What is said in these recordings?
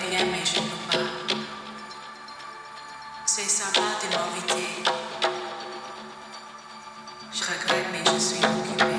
mais je ne your pas. C'est sympa de m'inviter. Je regrette, mais je suis occupée.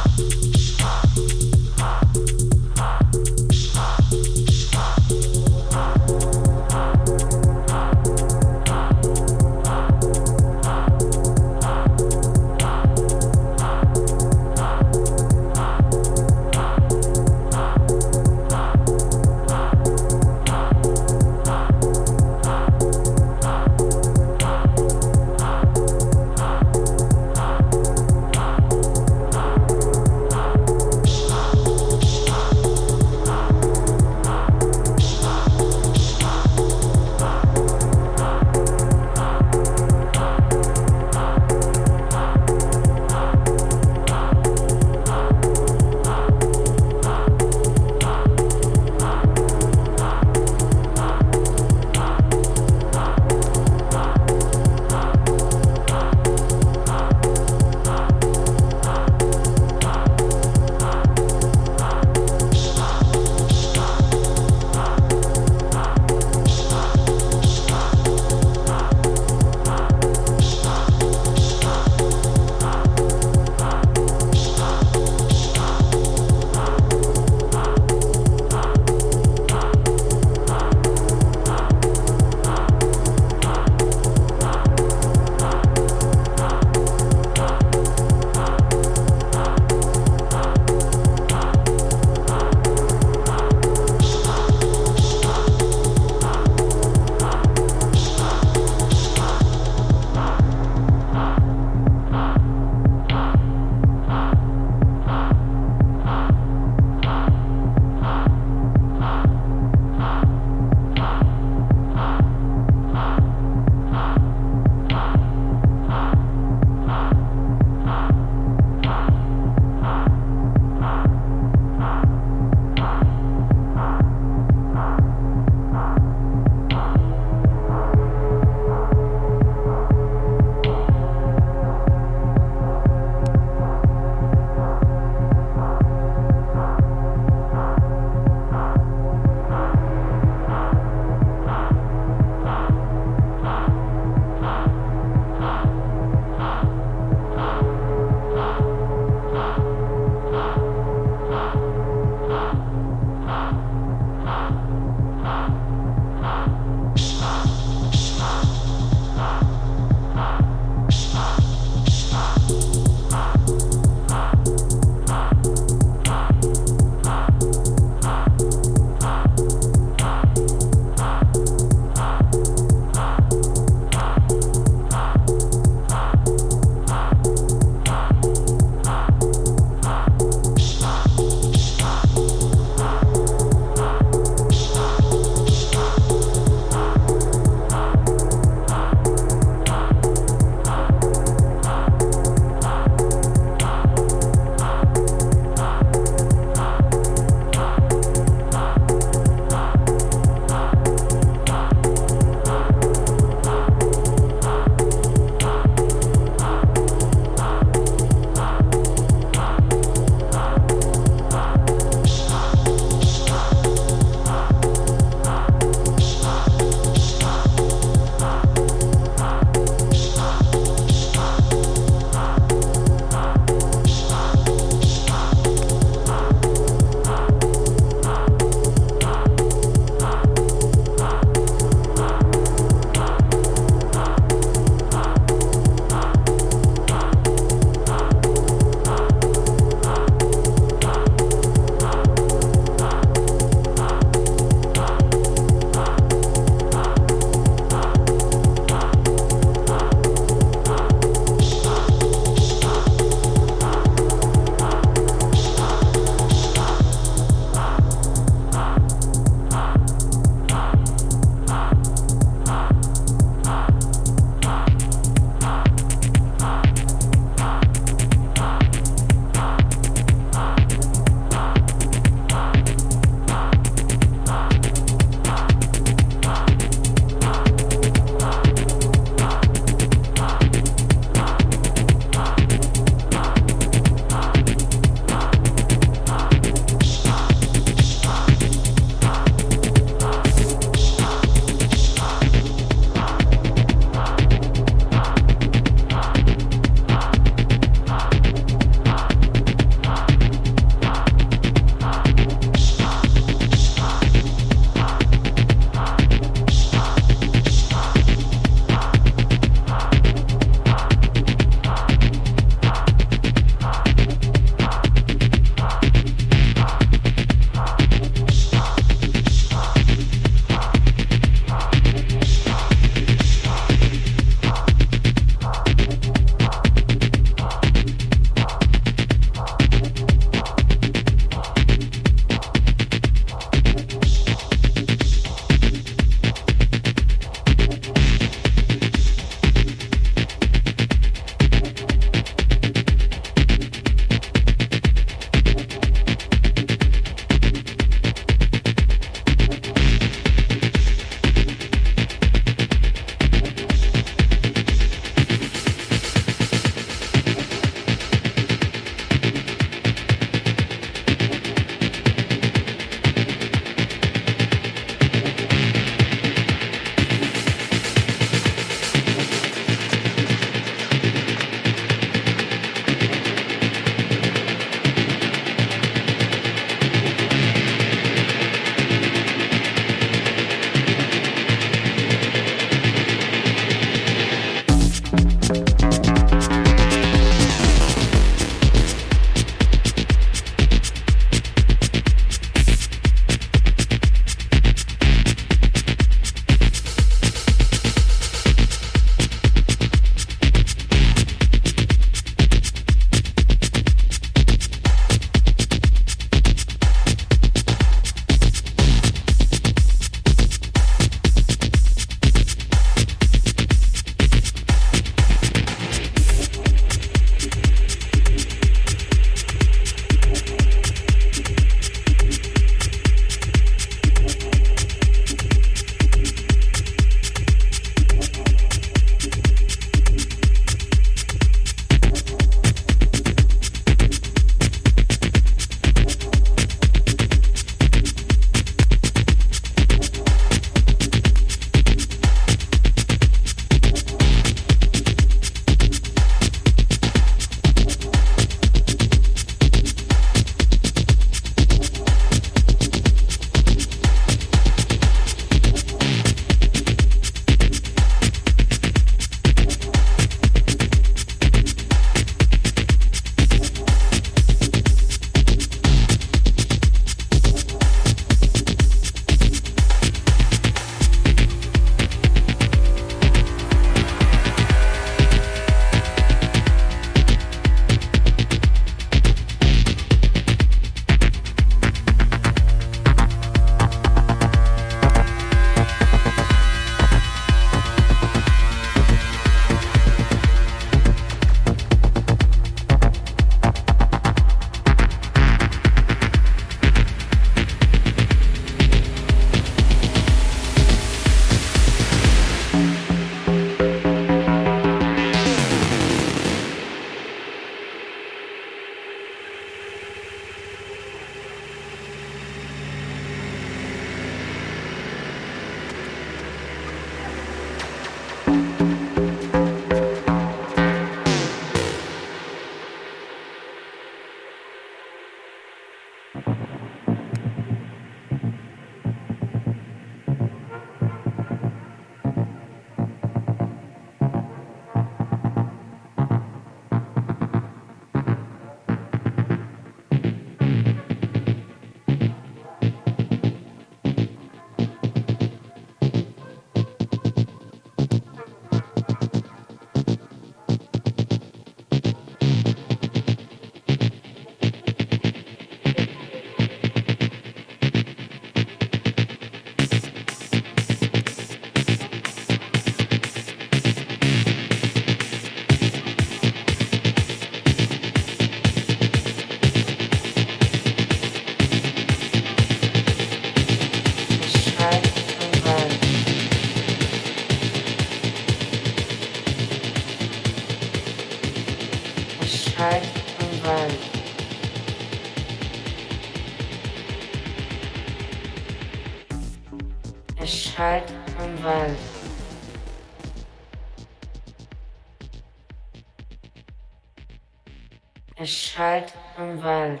Es schallt und wallt.